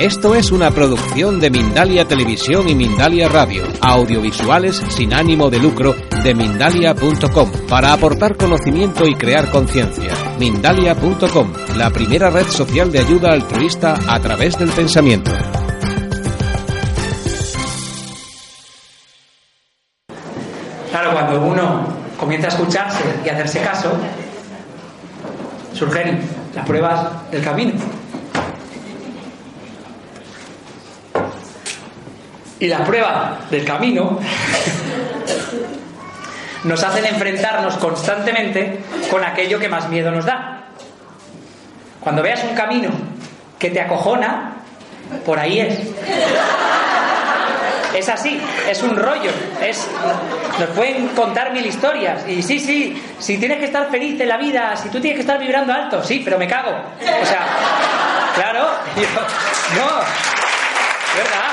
Esto es una producción de Mindalia Televisión y Mindalia Radio, audiovisuales sin ánimo de lucro de mindalia.com, para aportar conocimiento y crear conciencia. Mindalia.com, la primera red social de ayuda altruista a través del pensamiento. Claro, cuando uno comienza a escucharse y hacerse caso, surgen las pruebas del camino. Y las pruebas del camino nos hacen enfrentarnos constantemente con aquello que más miedo nos da. Cuando veas un camino que te acojona, por ahí es. Es así, es un rollo, es nos pueden contar mil historias y sí, sí, si tienes que estar feliz en la vida, si tú tienes que estar vibrando alto, sí, pero me cago. O sea, claro, yo- no, verdad.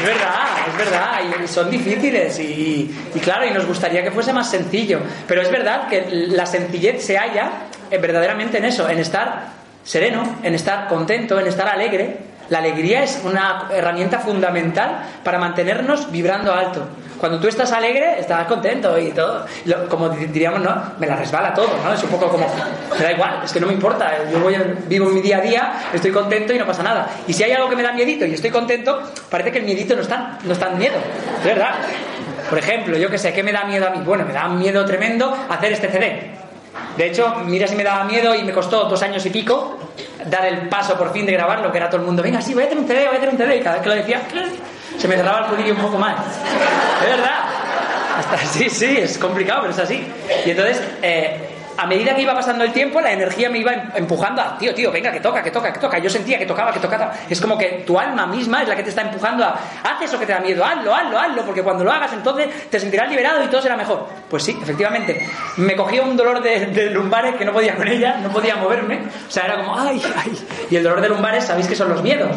Es verdad, es verdad, y son difíciles y, y claro, y nos gustaría que fuese más sencillo, pero es verdad que la sencillez se halla eh, verdaderamente en eso, en estar sereno, en estar contento, en estar alegre. La alegría es una herramienta fundamental para mantenernos vibrando alto. Cuando tú estás alegre, estás contento y todo. Lo- como di- diríamos, ¿no? Me la resbala todo, ¿no? Es un poco como, me da igual, es que no me importa. Yo voy, vivo mi día a día, estoy contento y no pasa nada. Y si hay algo que me da miedito y estoy contento, parece que el miedito no es tan, no es tan miedo. Es verdad. Por ejemplo, yo qué sé, ¿qué me da miedo a mí? Bueno, me da miedo tremendo hacer este CD. De hecho, mira si me daba miedo y me costó dos años y pico dar el paso por fin de grabarlo, que era todo el mundo, venga, sí, voy a hacer un CD, voy a hacer un CD. Y cada vez que lo decía, se me cerraba el culillo un poco más. Es verdad. Hasta, sí, sí, es complicado, pero es así. Y entonces, eh, a medida que iba pasando el tiempo, la energía me iba em- empujando a, tío, tío, venga, que toca, que toca, que toca. Yo sentía que tocaba, que tocaba. Es como que tu alma misma es la que te está empujando a, haz eso que te da miedo, hazlo, hazlo, hazlo, porque cuando lo hagas entonces te sentirás liberado y todo será mejor. Pues sí, efectivamente. Me cogía un dolor de, de lumbares que no podía con ella, no podía moverme. O sea, era como, ay, ay. Y el dolor de lumbares, sabéis que son los miedos.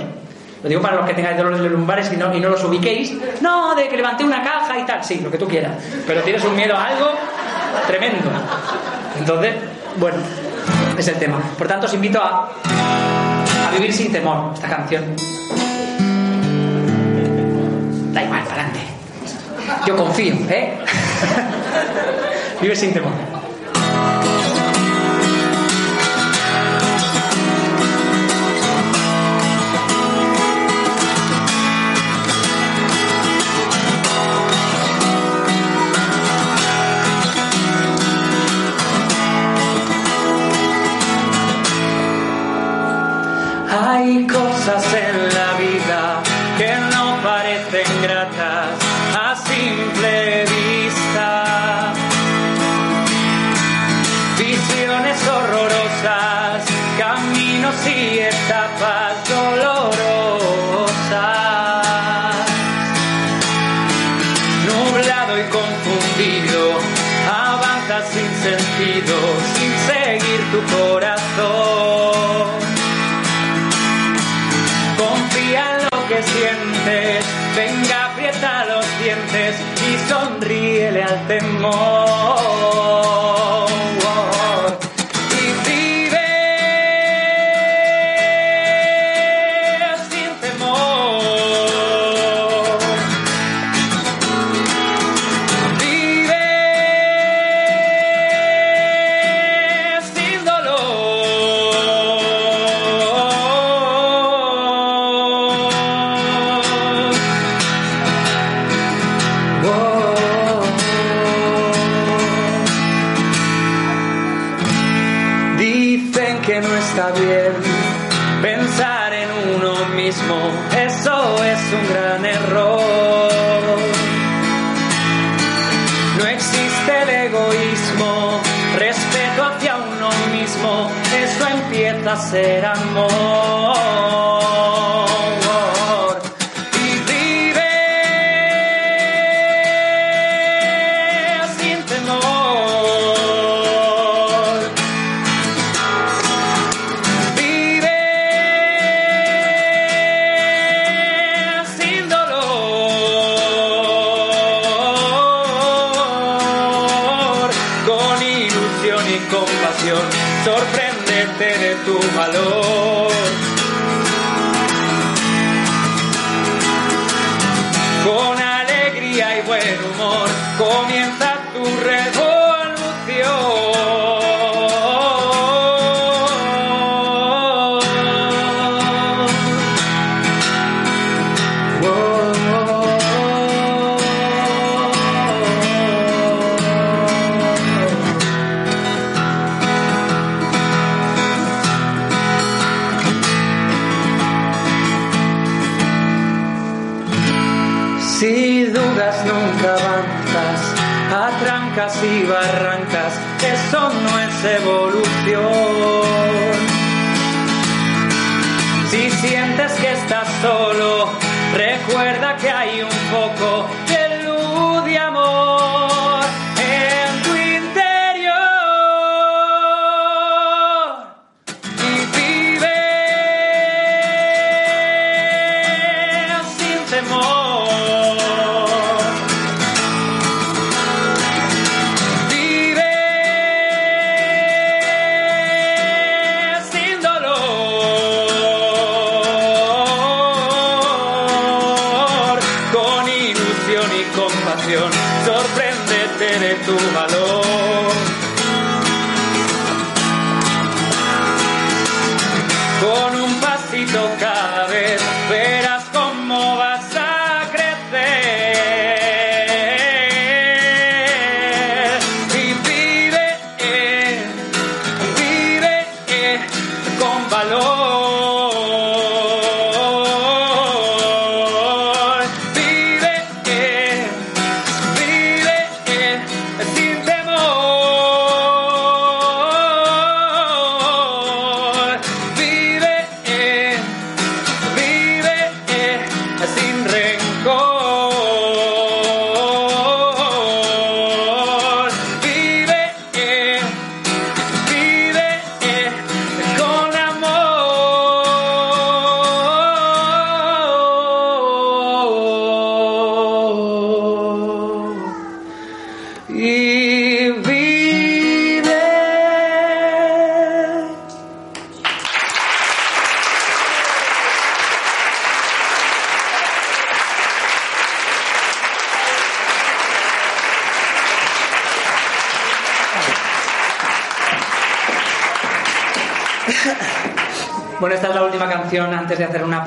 Lo digo para los que tengáis dolores de lumbares y no, y no los ubiquéis. No, de que levanté una caja y tal. Sí, lo que tú quieras. Pero tienes un miedo a algo tremendo. Entonces, bueno, es el tema. Por tanto, os invito a, a vivir sin temor esta canción. Da igual, para adelante. Yo confío, ¿eh? Vive sin temor. Hay cosas en la vida que no parecen gratas a simple vista. Visiones horrorosas, caminos y etapas de tu valor. Con alegría y buen humor comienza tu revolución.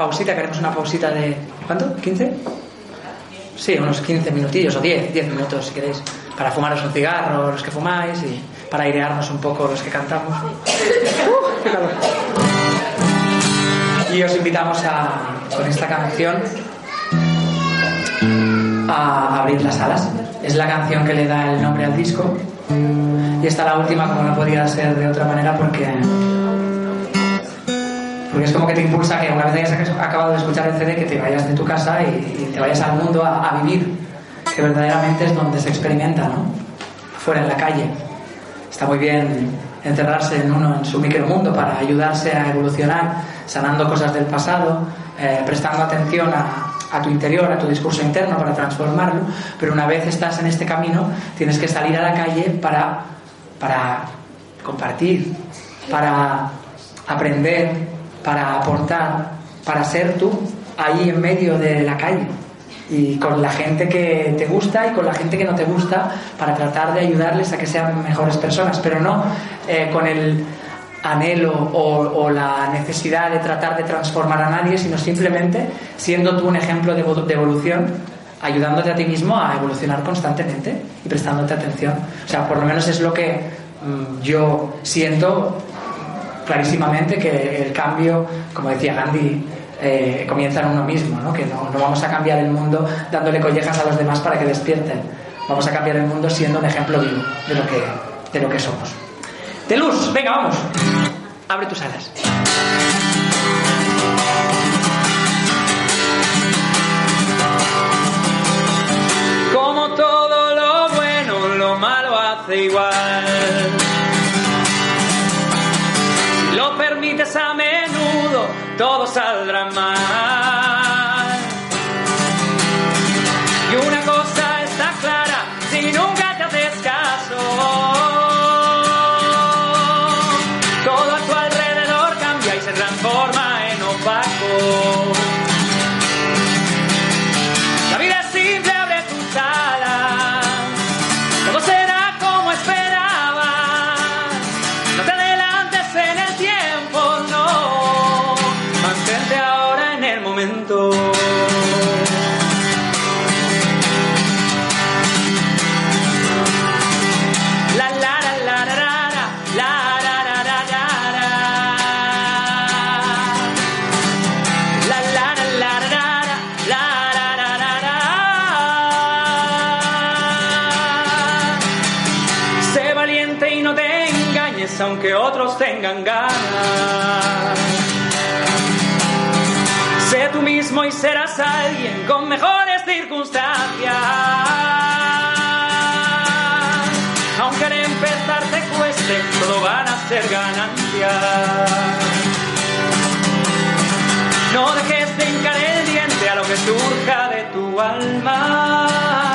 Pausita. Queremos una pausita de. ¿Cuánto? ¿15? Sí, unos 15 minutillos o 10, 10 minutos si queréis. Para fumaros un cigarro, los que fumáis, y para airearnos un poco los que cantamos. ¡Uh! Y os invitamos a, con esta canción a abrir las alas. Es la canción que le da el nombre al disco. Y esta la última, como no podía ser de otra manera, porque porque es como que te impulsa que una vez hayas acabado de escuchar el CD que te vayas de tu casa y, y te vayas al mundo a, a, vivir, que verdaderamente es donde se experimenta, ¿no? Fuera en la calle. Está muy bien encerrarse en uno, en su micromundo, para ayudarse a evolucionar, sanando cosas del pasado, eh, prestando atención a, a tu interior, a tu discurso interno para transformarlo, pero una vez estás en este camino, tienes que salir a la calle para, para compartir, para aprender, para aportar, para ser tú ahí en medio de la calle y con la gente que te gusta y con la gente que no te gusta para tratar de ayudarles a que sean mejores personas, pero no eh, con el anhelo o, la necesidad de tratar de transformar a nadie, sino simplemente siendo tú un ejemplo de, de evolución, ayudándote a ti mismo a evolucionar constantemente y prestándote atención. O sea, por lo menos es lo que mmm, yo siento clarísimamente que el cambio, como decía Gandhi, eh, comienza en uno mismo, ¿no? que no, no, vamos a cambiar el mundo dándole collejas a los demás para que despierten. Vamos a cambiar el mundo siendo un ejemplo vivo de lo que, de lo que somos. De luz, venga, vamos. Abre tus alas. Como todo lo bueno, lo malo hace igual. a menudo, todo saldrá mal. aunque otros tengan ganas. Sé tú mismo y serás alguien con mejores circunstancias. Aunque al empezar te cueste, todo van a ser ganancias. No dejes de hincar el diente a lo que surja de tu alma.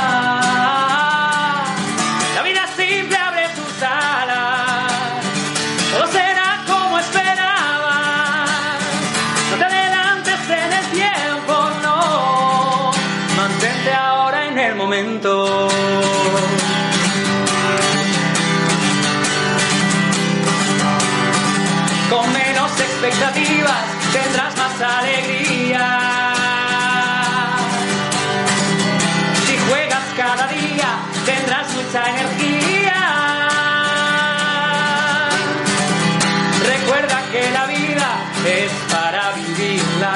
expectativas, tendrás más alegría. Si juegas cada día, tendrás mucha energía. Recuerda que la vida es para vivirla.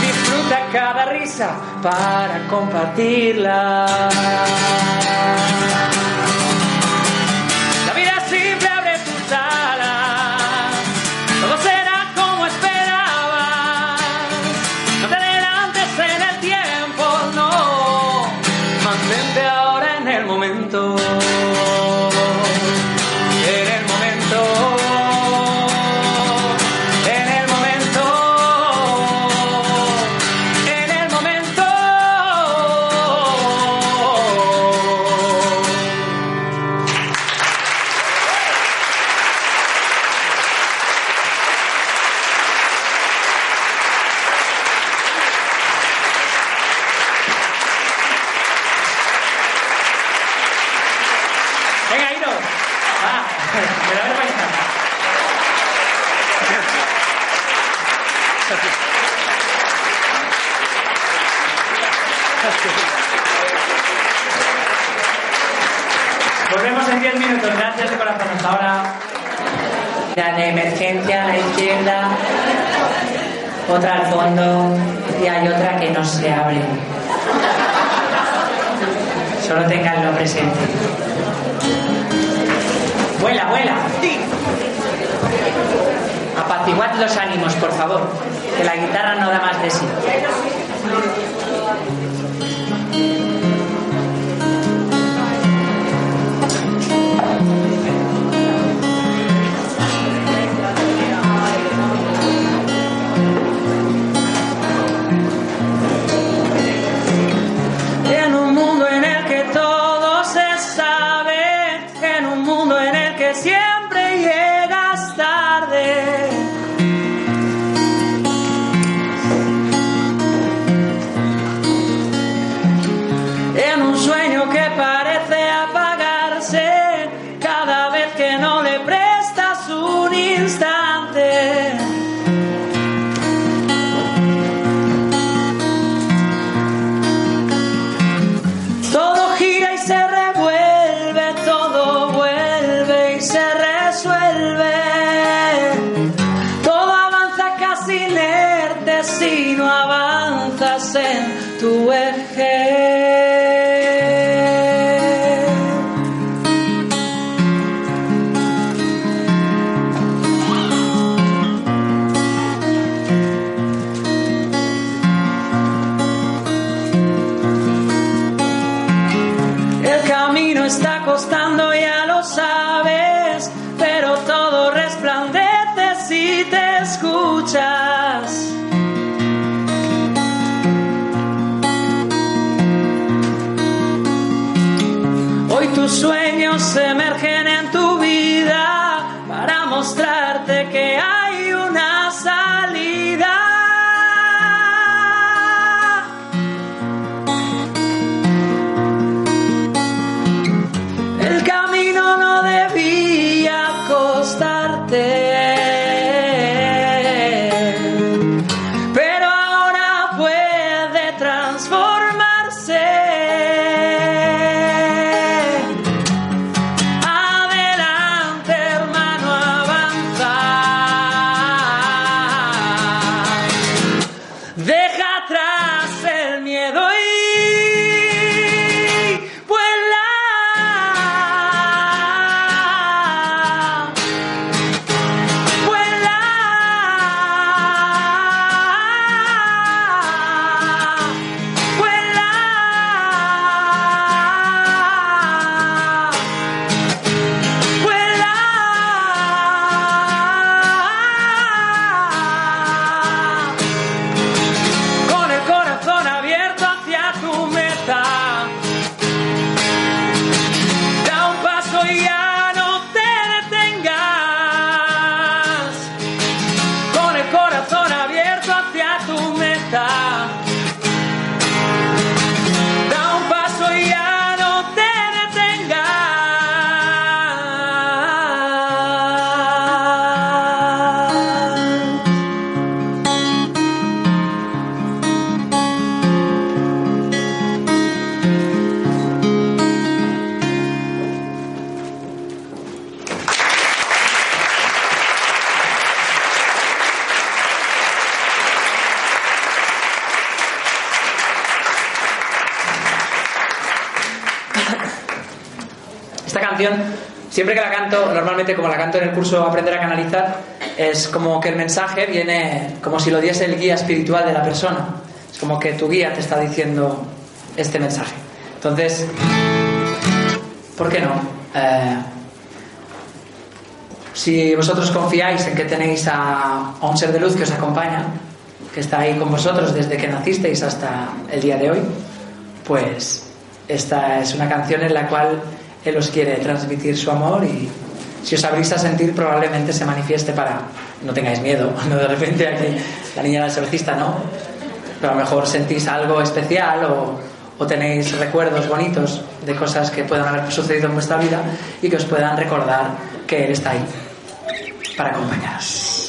Disfruta cada risa para compartirla. Siempre que la canto, normalmente como la canto en el curso Aprender a Canalizar, es como que el mensaje viene como si lo diese el guía espiritual de la persona. Es como que tu guía te está diciendo este mensaje. Entonces, ¿por qué no? Eh, si vosotros confiáis en que tenéis a, a un ser de luz que os acompaña, que está ahí con vosotros desde que nacisteis hasta el día de hoy, pues esta es una canción en la cual Él os quiere transmitir su amor y si os abrís a sentir probablemente se manifieste para... No tengáis miedo, no de repente aquí la niña del exorcista no, pero a lo mejor sentís algo especial o, o tenéis recuerdos bonitos de cosas que puedan haber sucedido en vuestra vida y que os puedan recordar que Él está ahí para acompañaros.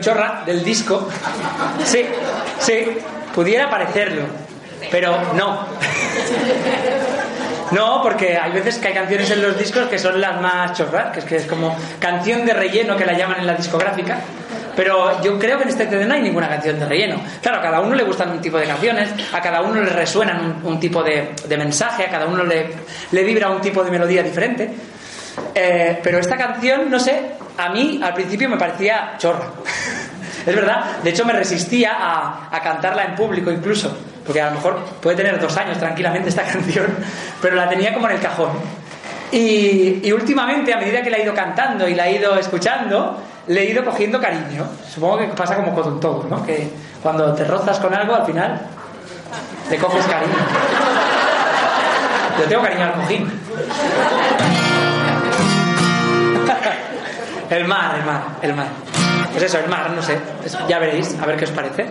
Chorra del disco. Sí, sí, pudiera parecerlo, pero no. No, porque hay veces que hay canciones en los discos que son las más chorras, que es que es como canción de relleno que la llaman en la discográfica. Pero yo creo que en este CD no hay ninguna canción de relleno. Claro, a cada uno le gustan un tipo de canciones, a cada uno le resuenan un, tipo de, mensaje, a cada uno le, le vibra un tipo de melodía diferente. Eh, pero esta canción, no sé, a mí al principio me parecía chorra. es verdad, de hecho me resistía a, cantarla en público incluso, porque a lo mejor puede tener dos años tranquilamente esta canción, pero la tenía como en el cajón. Y, últimamente, a medida que la he ido cantando y la he ido escuchando, le he ido cogiendo cariño. Supongo que pasa como con todo, ¿no? Que cuando te rozas con algo, al final le coges cariño. Yo tengo cariño al cojín. El mar, el mar, el mar. Pues eso, el mar, no sé. Es- ya veréis, a ver qué os parece.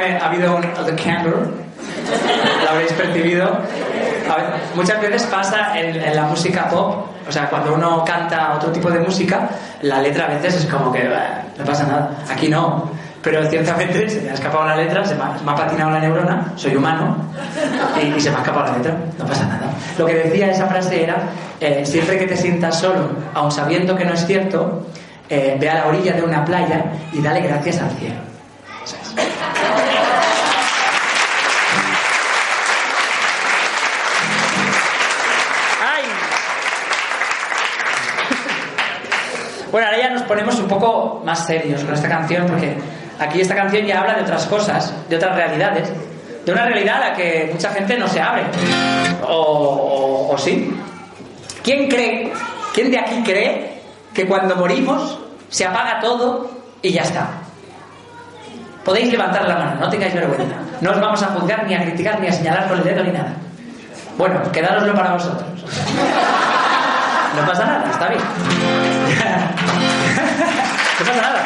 Ha habido un The lo habréis percibido. Muchas veces pasa en, la música pop, o sea, cuando uno canta otro tipo de música, la letra a veces es como que no pasa nada. Aquí no, pero ciertamente se me ha escapado la letra, se me ha, me ha patinado la neurona, soy humano, y, y, se me ha escapado la letra, no pasa nada. Lo que decía esa frase era, eh, siempre que te sientas solo, aun sabiendo que no es cierto, eh, ve a la orilla de una playa y dale gracias al cielo. Bueno, ahora ya nos ponemos un poco más serios con esta canción porque aquí esta canción ya habla de otras cosas, de otras realidades, de una realidad a la que mucha gente no se abre. O, sí. ¿Quién cree, quién de aquí cree que cuando morimos se apaga todo y ya está? Podéis levantar la mano, no tengáis vergüenza. No os vamos a juzgar, ni a criticar, ni a señalar con el dedo, ni nada. Bueno, quedároslo para vosotros. No pasa nada, está bien. No pasa nada.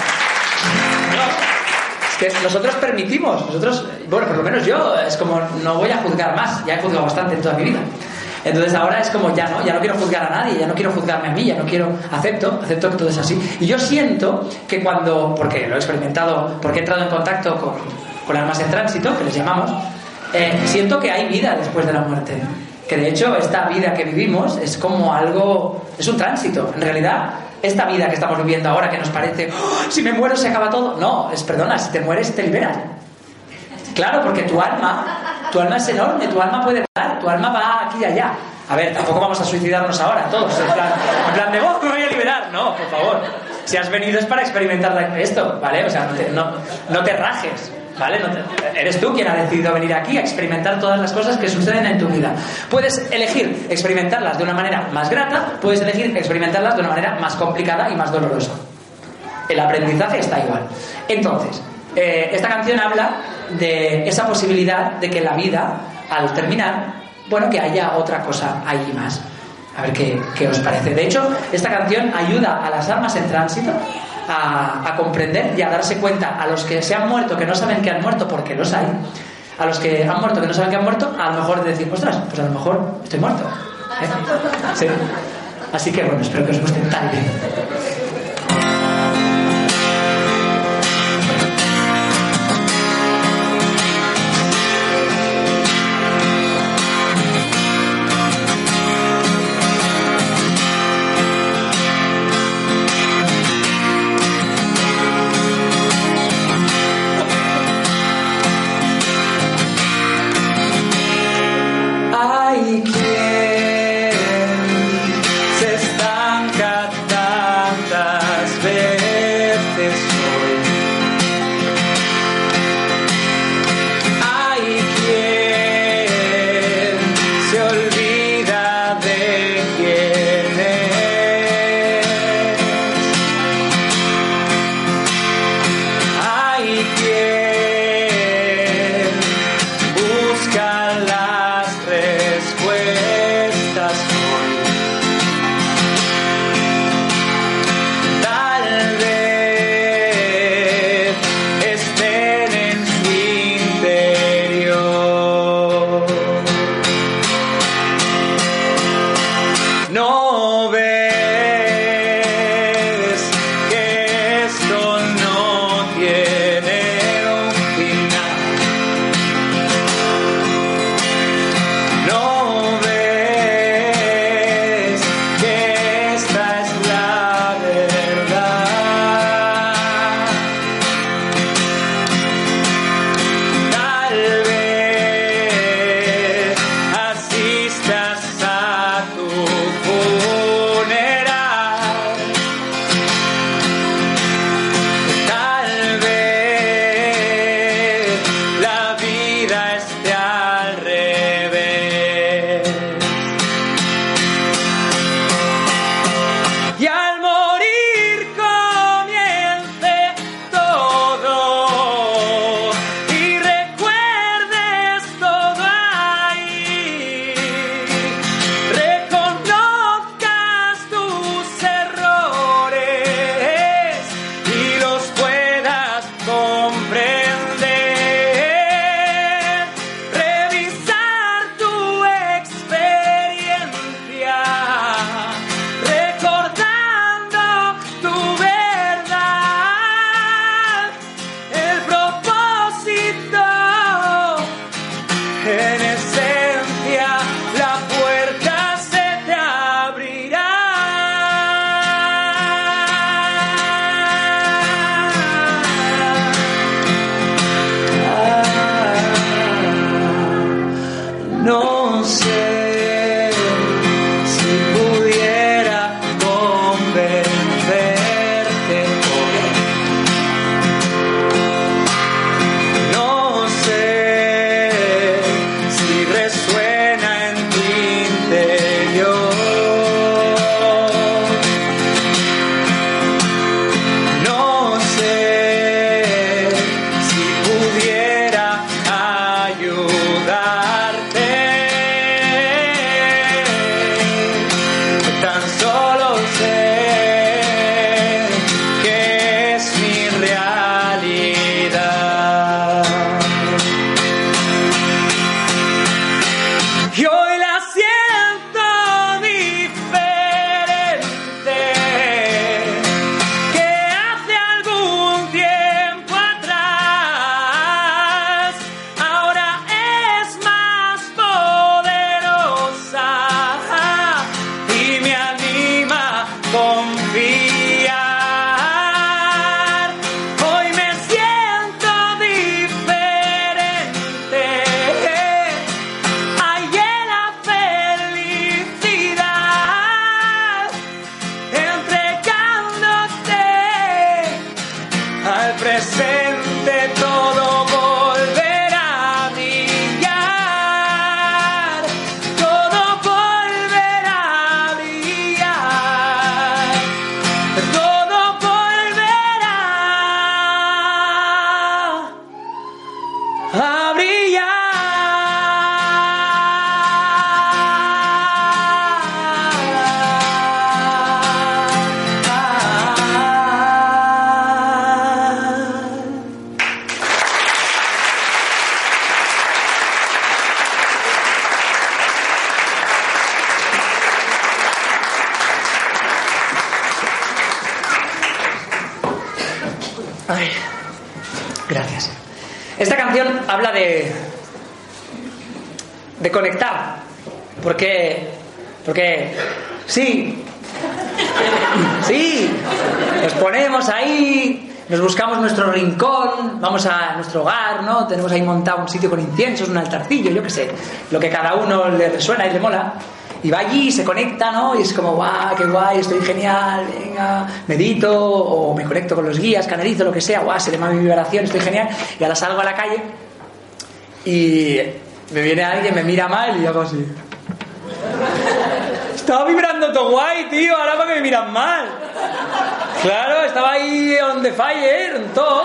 No. Es que nosotros permitimos, nosotros, bueno, por lo menos yo, es como no voy a juzgar más, ya he juzgado bastante en toda mi vida. Entonces ahora es como ya no, ya no quiero juzgar a nadie, ya no quiero juzgarme a mí, ya no quiero, acepto, acepto que todo es así. Y yo siento que cuando, porque lo he experimentado, porque he entrado en contacto con, con almas en tránsito, que les llamamos, eh, siento que hay vida después de la muerte. Que de hecho esta vida que vivimos es como algo, es un tránsito. En realidad, esta vida que estamos viviendo ahora que nos parece, oh, si me muero se acaba todo. No, es perdona, si te mueres te liberas. Claro, porque tu alma, tu alma es enorme, tu alma puede volar, tu alma va aquí y allá. A ver, tampoco vamos a suicidarnos ahora todos, en plan, en plan de, oh, me voy a liberar. No, por favor. Si has venido es para experimentar esto, ¿vale? O sea, no te, no, no te rajes. ¿Vale? No te, eres tú quien ha decidido venir aquí a experimentar todas las cosas que suceden en tu vida. Puedes elegir experimentarlas de una manera más grata, puedes elegir experimentarlas de una manera más complicada y más dolorosa. El aprendizaje está igual. Entonces, eh, esta canción habla de esa posibilidad de que la vida, al terminar, bueno, que haya otra cosa ahí más. A ver qué, qué os parece. De hecho, esta canción ayuda a las almas en tránsito a, comprender y a darse cuenta a los que se han muerto, que no saben que han muerto, porque los hay, a los que han muerto, que no saben que han muerto, a lo mejor de decir, ostras, pues a lo mejor estoy muerto. ¿Eh? Sí. Así que bueno, espero que os guste bien. De conectar, porque porque sí, sí, nos ponemos ahí, nos buscamos nuestro rincón, vamos a nuestro hogar, ¿no? Tenemos ahí montado un sitio con inciensos, un altarcillo, yo qué sé, lo que cada uno le resuena y le mola. Y va allí, se conecta, ¿no? Y es como, guau, qué guay, estoy genial, venga, medito, o me conecto con los guías, canalizo, lo que sea, guau, se le va mi vibración, estoy genial. Y ahora salgo a la calle y me viene alguien, me mira mal y hago así. Estaba vibrando todo guay, tío, ahora para que me miran mal. Claro, estaba ahí on the fire, en todo.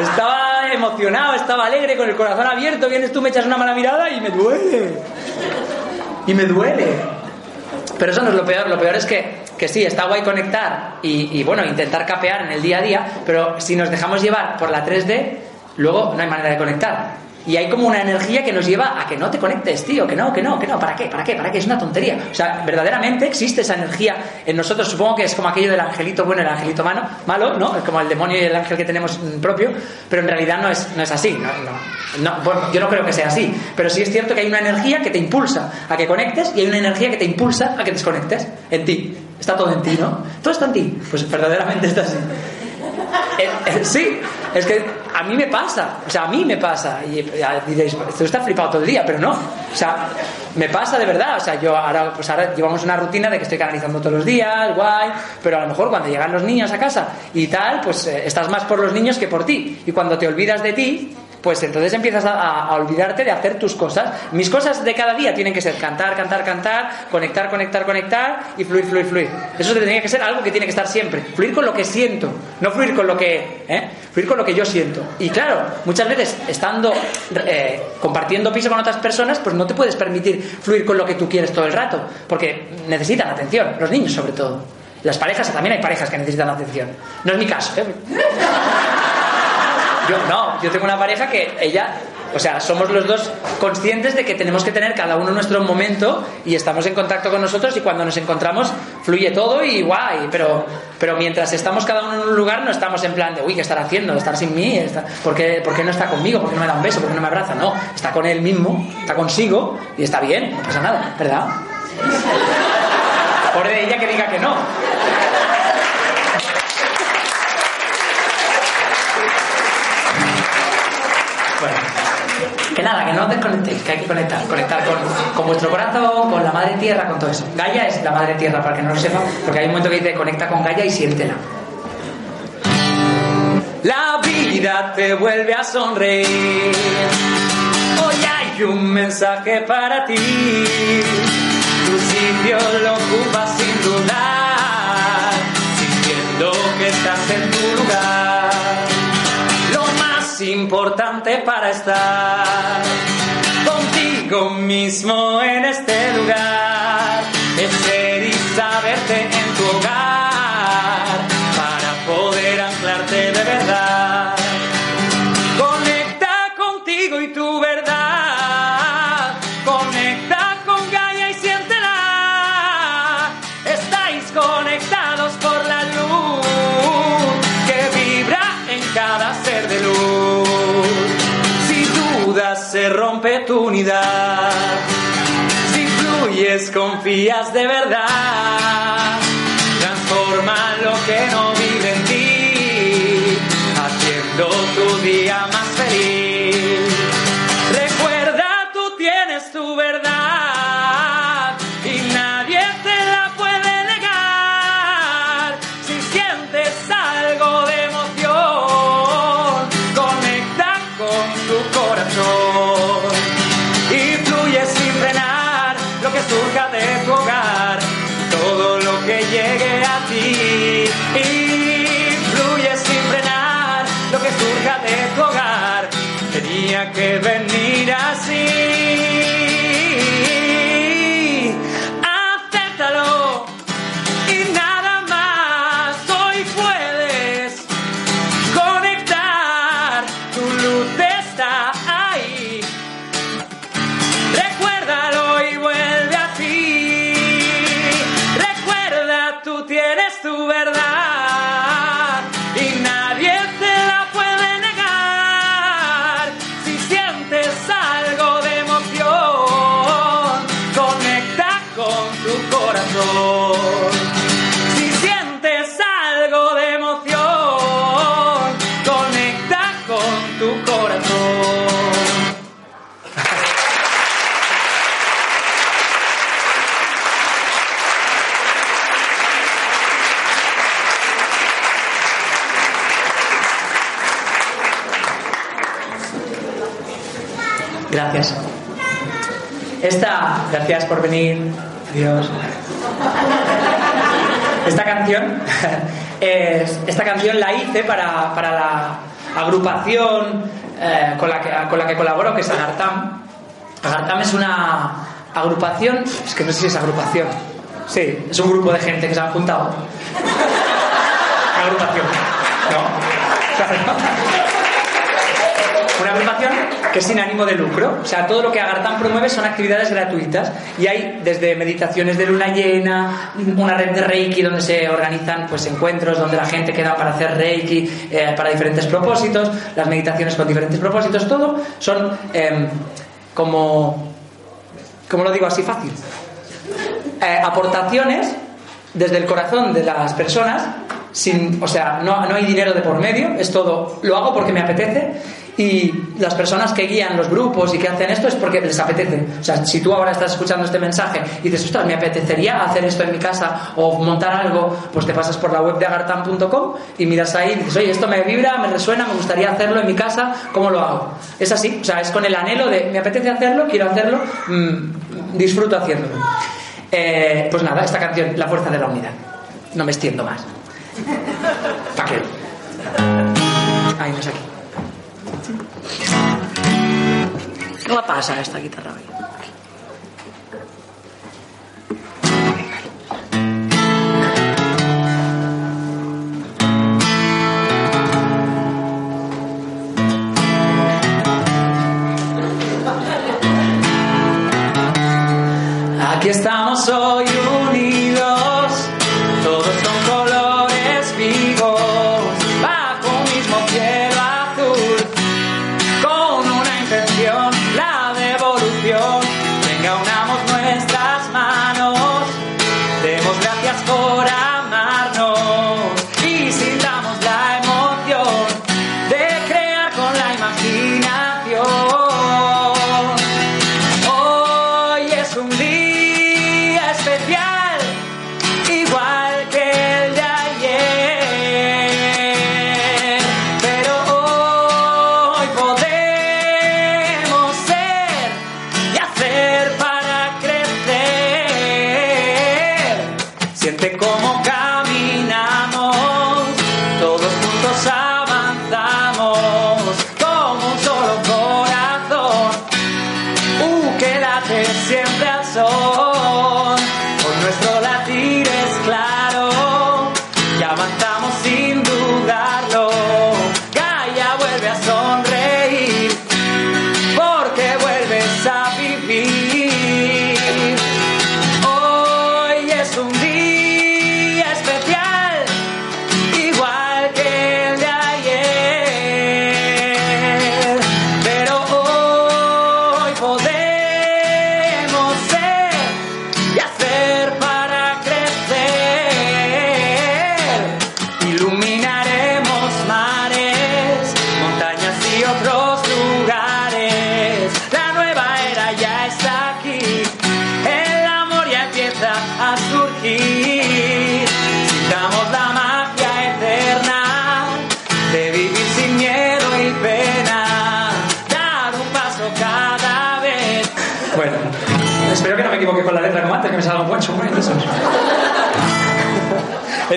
Estaba emocionado, estaba alegre, con el corazón abierto. Vienes tú, me echas una mala mirada y me duele. Y me duele. Pero eso no es lo peor. Lo peor es que, que sí, está guay conectar y, y, bueno, intentar capear en el día a día, pero si nos dejamos llevar por la 3D, luego no hay manera de conectar. Y hay como una energía que nos lleva a que no te conectes, tío, que no, que no, que no, ¿para qué? ¿Para qué? ¿Para qué? Es una tontería. O sea, verdaderamente existe esa energía en nosotros. Supongo que es como aquello del angelito bueno el angelito malo, malo ¿no? Como el demonio y el ángel que tenemos propio, pero en realidad no es, no es así. No, no, no, bueno, yo no creo que sea así. Pero sí es cierto que hay una energía que te impulsa a que conectes y hay una energía que te impulsa a que desconectes en ti. Está todo en ti, ¿no? Todo está en ti. Pues verdaderamente está así. Eh, eh, sí, es que a mí me pasa, o sea, a mí me pasa. Y diréis, esto está flipado todo el día, pero no. O sea, me pasa de verdad. O sea, yo ahora, pues ahora llevamos una rutina de que estoy canalizando todos los días, guay, pero a lo mejor cuando llegan los niños a casa y tal, pues eh, estás más por los niños que por ti. Y cuando te olvidas de ti, pues entonces empiezas a, olvidarte de hacer tus cosas. Mis cosas de cada día tienen que ser cantar, cantar, cantar, conectar, conectar, conectar y fluir, fluir, fluir. Eso tendría que ser algo que tiene que estar siempre. Fluir con lo que siento, no fluir con lo que, ¿eh? fluir con lo que yo siento. Y claro, muchas veces estando eh, compartiendo piso con otras personas, pues no te puedes permitir fluir con lo que tú quieres todo el rato, porque necesitan atención, los niños sobre todo. Las parejas, también hay parejas que necesitan atención. No es mi caso, ¿eh? Yo no, yo tengo una pareja que ella, o sea, somos los dos conscientes de que tenemos que tener cada uno nuestro momento y estamos en contacto con nosotros y cuando nos encontramos fluye todo y guay, pero, pero mientras estamos cada uno en un lugar no estamos en plan de, uy, ¿qué estará haciendo? ¿Estar sin mí? ¿Está... ¿Por, qué, ¿Por qué no está conmigo? ¿Por qué no me da un beso? ¿Por qué no me abraza? No, está con él mismo, está consigo y está bien, no pasa nada, ¿verdad? Por de ella que diga que no. Bueno, que nada, que no os desconectéis, que hay que conectar, conectar con, con, vuestro corazón, con la madre tierra, con todo eso. Gaia es la madre tierra, para que no lo sepa, porque hay un momento que dice conecta con Gaia y siéntela. La vida te vuelve a sonreír. Hoy hay un mensaje para ti. Tu sitio lo ocupas sin dudar, importante para estar contigo mismo en este lugar. De verdad. Gracias. Esta, gracias por venir. Adiós. Esta canción, es- esta canción la hice para, para la agrupación eh, con, la que, con la que colaboro, que es Agartam. Agartam es una agrupación, es que no sé si es agrupación. Sí, es un grupo de gente que se han juntado. Agrupación, ¿no? Una agrupación que es sin ánimo de lucro. O sea, todo lo que Agartam promueve son actividades gratuitas. Y hay desde meditaciones de luna llena, una red de Reiki donde se organizan pues, encuentros donde la gente queda para hacer Reiki eh, para diferentes propósitos, las meditaciones con diferentes propósitos, todo son em, como, como lo digo así fácil, eh, aportaciones desde el corazón de las personas, sin, o sea, no, no hay dinero de por medio, es todo, lo hago porque me apetece y las personas que guían los grupos y que hacen esto es porque les apetece. O sea, si tú ahora estás escuchando este mensaje y dices, ostras, me apetecería hacer esto en mi casa o montar algo, pues te pasas por la web de agartam.com y miras ahí y dices, oye, esto me vibra, me resuena, me gustaría hacerlo en mi casa, ¿cómo lo hago? Es así, o sea, es con el anhelo de, me apetece hacerlo, quiero hacerlo, mm, disfruto haciéndolo. Eh, pues nada, esta canción, La Fuerza de la Unidad. No me extiendo más. ¿Para qué? Ay, no es aquí. ¿Qué le pasa a esta guitarra hoy?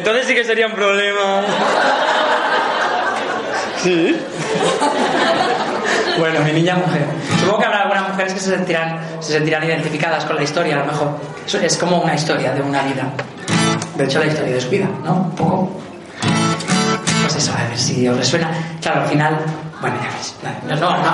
Entonces sí que sería un problema. ¿Sí? Bueno, mi niña mujer. Supongo que habrá algunas mujeres que se sentirán, se sentirán identificadas con la historia, a lo mejor. Es como una historia de una vida. De hecho, la historia de su vida, ¿no? Un poco. Pues eso, a ver si os resuena. Claro, al final. Bueno, ya ves. No, no, no.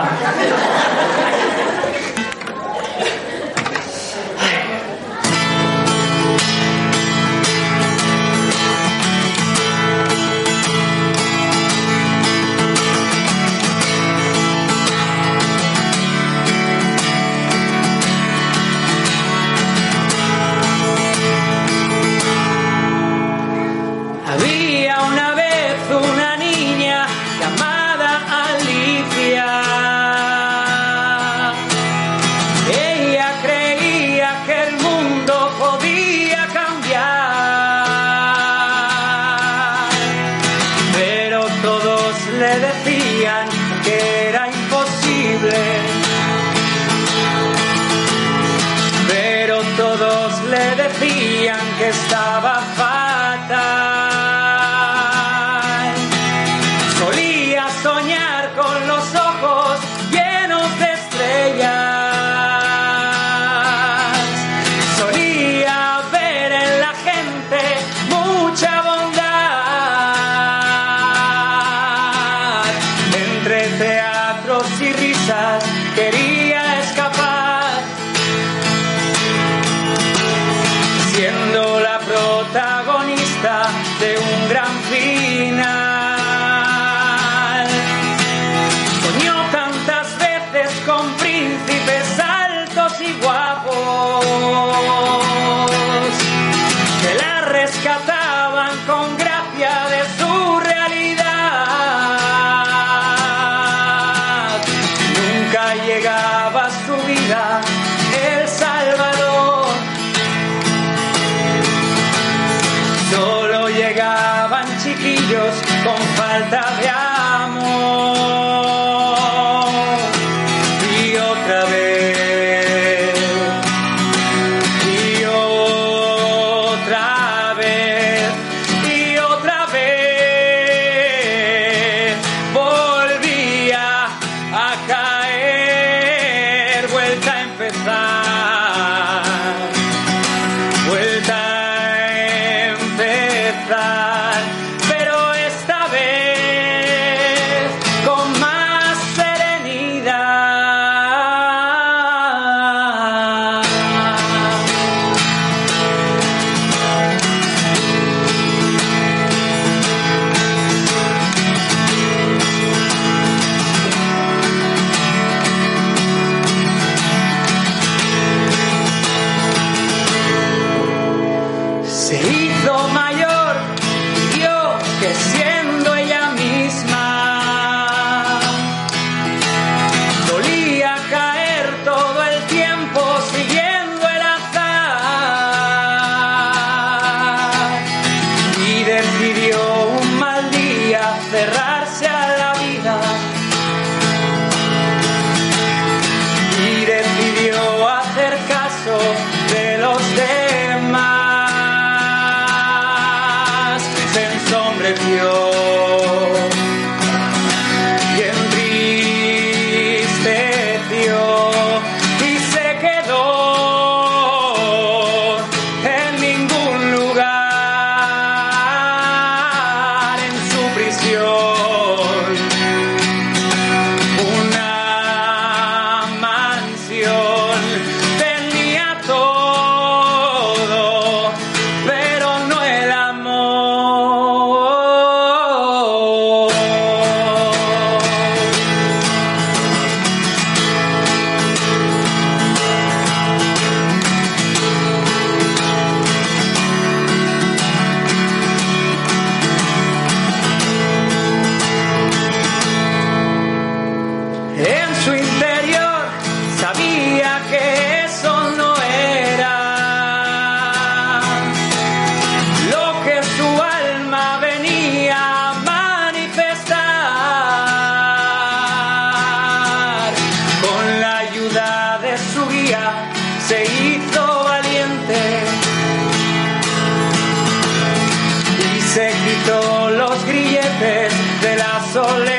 los grilletes de la soledad.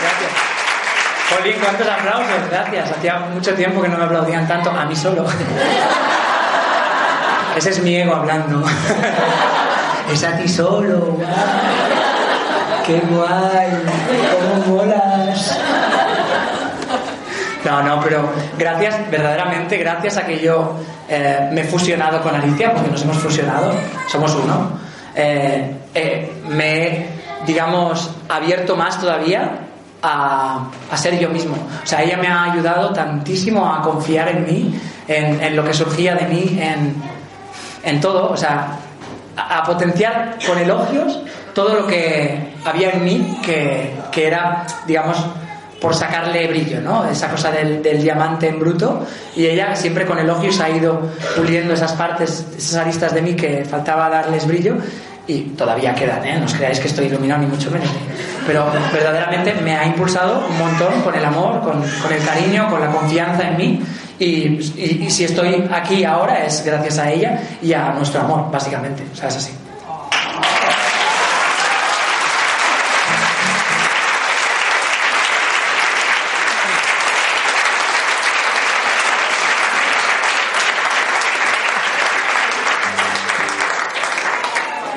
Gracias. Jolín, cuántos aplausos, gracias. Hacía mucho tiempo que no me aplaudían tanto, a mí solo. Ese es mi ego hablando. Es a ti solo. Qué guay. Cómo molas. No, no, pero gracias, verdaderamente, gracias a que yo eh, me he fusionado con Alicia, porque nos hemos fusionado, somos uno, eh, eh, me he, digamos, abierto más todavía a, ser yo mismo. O sea, ella me ha ayudado tantísimo a confiar en mí, en, en lo que surgía de mí, en, en todo, o sea, a, a potenciar con elogios todo lo que había en mí que, que era, digamos, por sacarle brillo, ¿no? Esa cosa del, del diamante en bruto. Y ella siempre con elogios ha ido puliendo esas partes, esas aristas de mí que faltaba darles brillo. Y todavía quedan, ¿eh? No os creáis que estoy iluminado ni mucho menos. Pero verdaderamente me ha impulsado un montón con el amor, con, con el cariño, con la confianza en mí. Y, y- y si estoy aquí ahora es gracias a ella y a nuestro amor, básicamente. O sea, es así.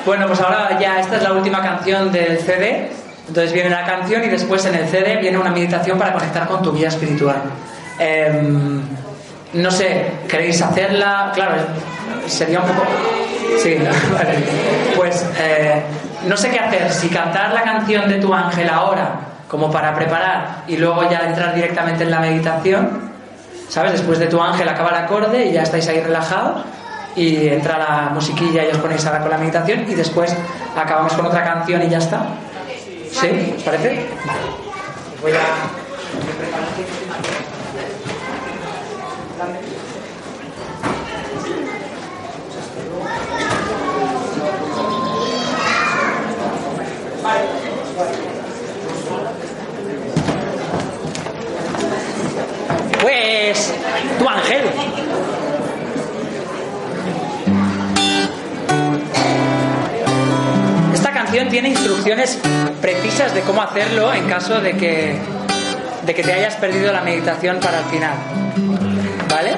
Bueno, pues ahora ya esta es la última canción del CD. Entonces viene la canción y después en el CD viene una meditación para conectar con tu vida espiritual. Em, no sé, ¿queréis hacerla? Claro, sería un poco... Sí, vale. Pues eh, no sé qué hacer, si cantar la canción de tu ángel ahora, como para preparar, y luego ya entrar directamente en la meditación, ¿sabes? Después de tu ángel acaba el acorde y ya estáis ahí relajados y entra la musiquilla y os ponéis ahora con la meditación y después acabamos con otra canción y ya está. ¿Sí? ¿Os parece? Voy a... Pues tu ángel. Tiene instrucciones precisas de cómo hacerlo en caso de que, de que te hayas perdido la meditación para el final. ¿Vale?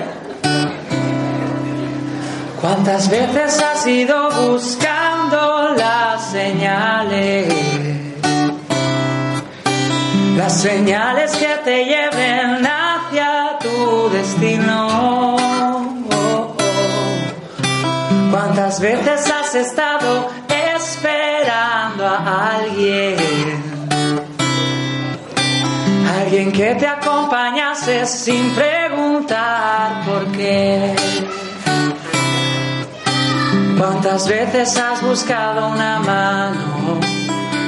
¿Cuántas veces has ido buscando las señales? Las señales que te lleven hacia tu destino. ¿Cuántas veces has estado alguien? Alguien que te acompañase sin preguntar por qué. ¿Cuántas veces has buscado una mano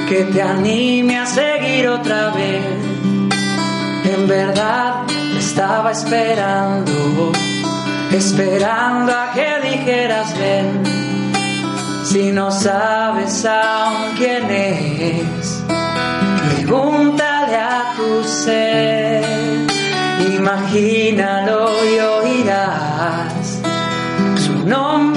que te anime a seguir otra vez? En verdad estaba esperando, esperando a que dijeras ven. Si no sabes aún quién es, pregúntale a tu ser. Imagínalo y oirás su nombre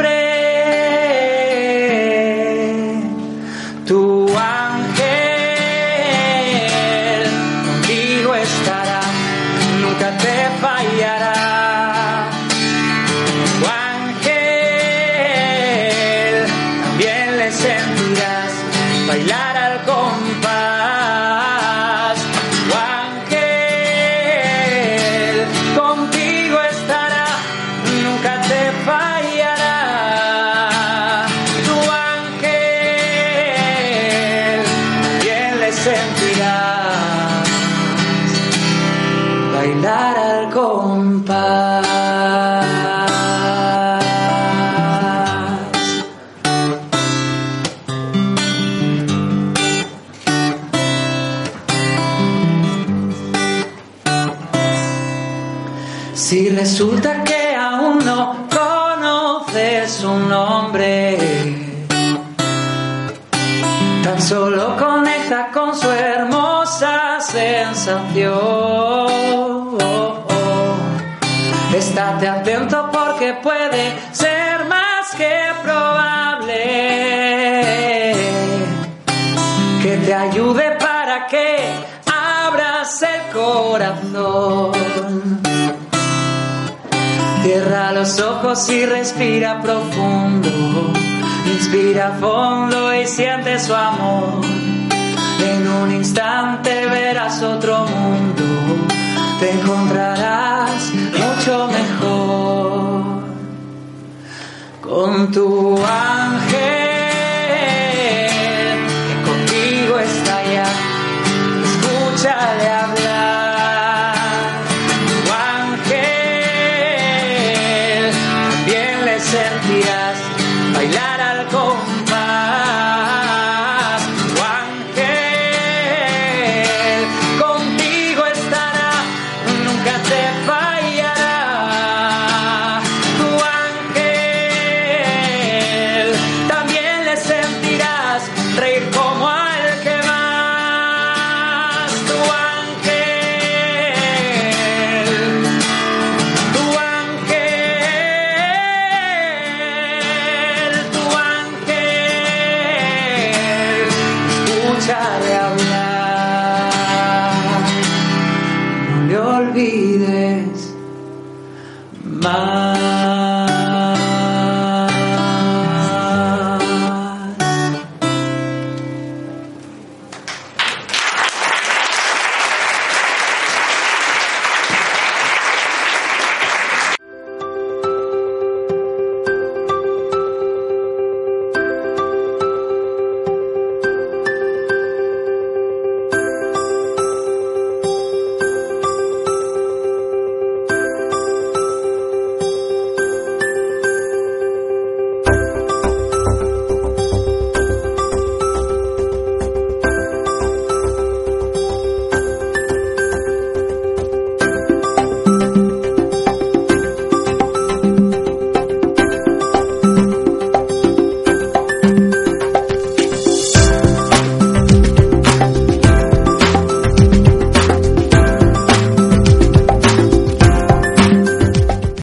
Cierra los ojos y respira profundo. Inspira fondo y siente su amor. En un instante verás otro mundo. Te encontrarás mucho mejor con tu ángel.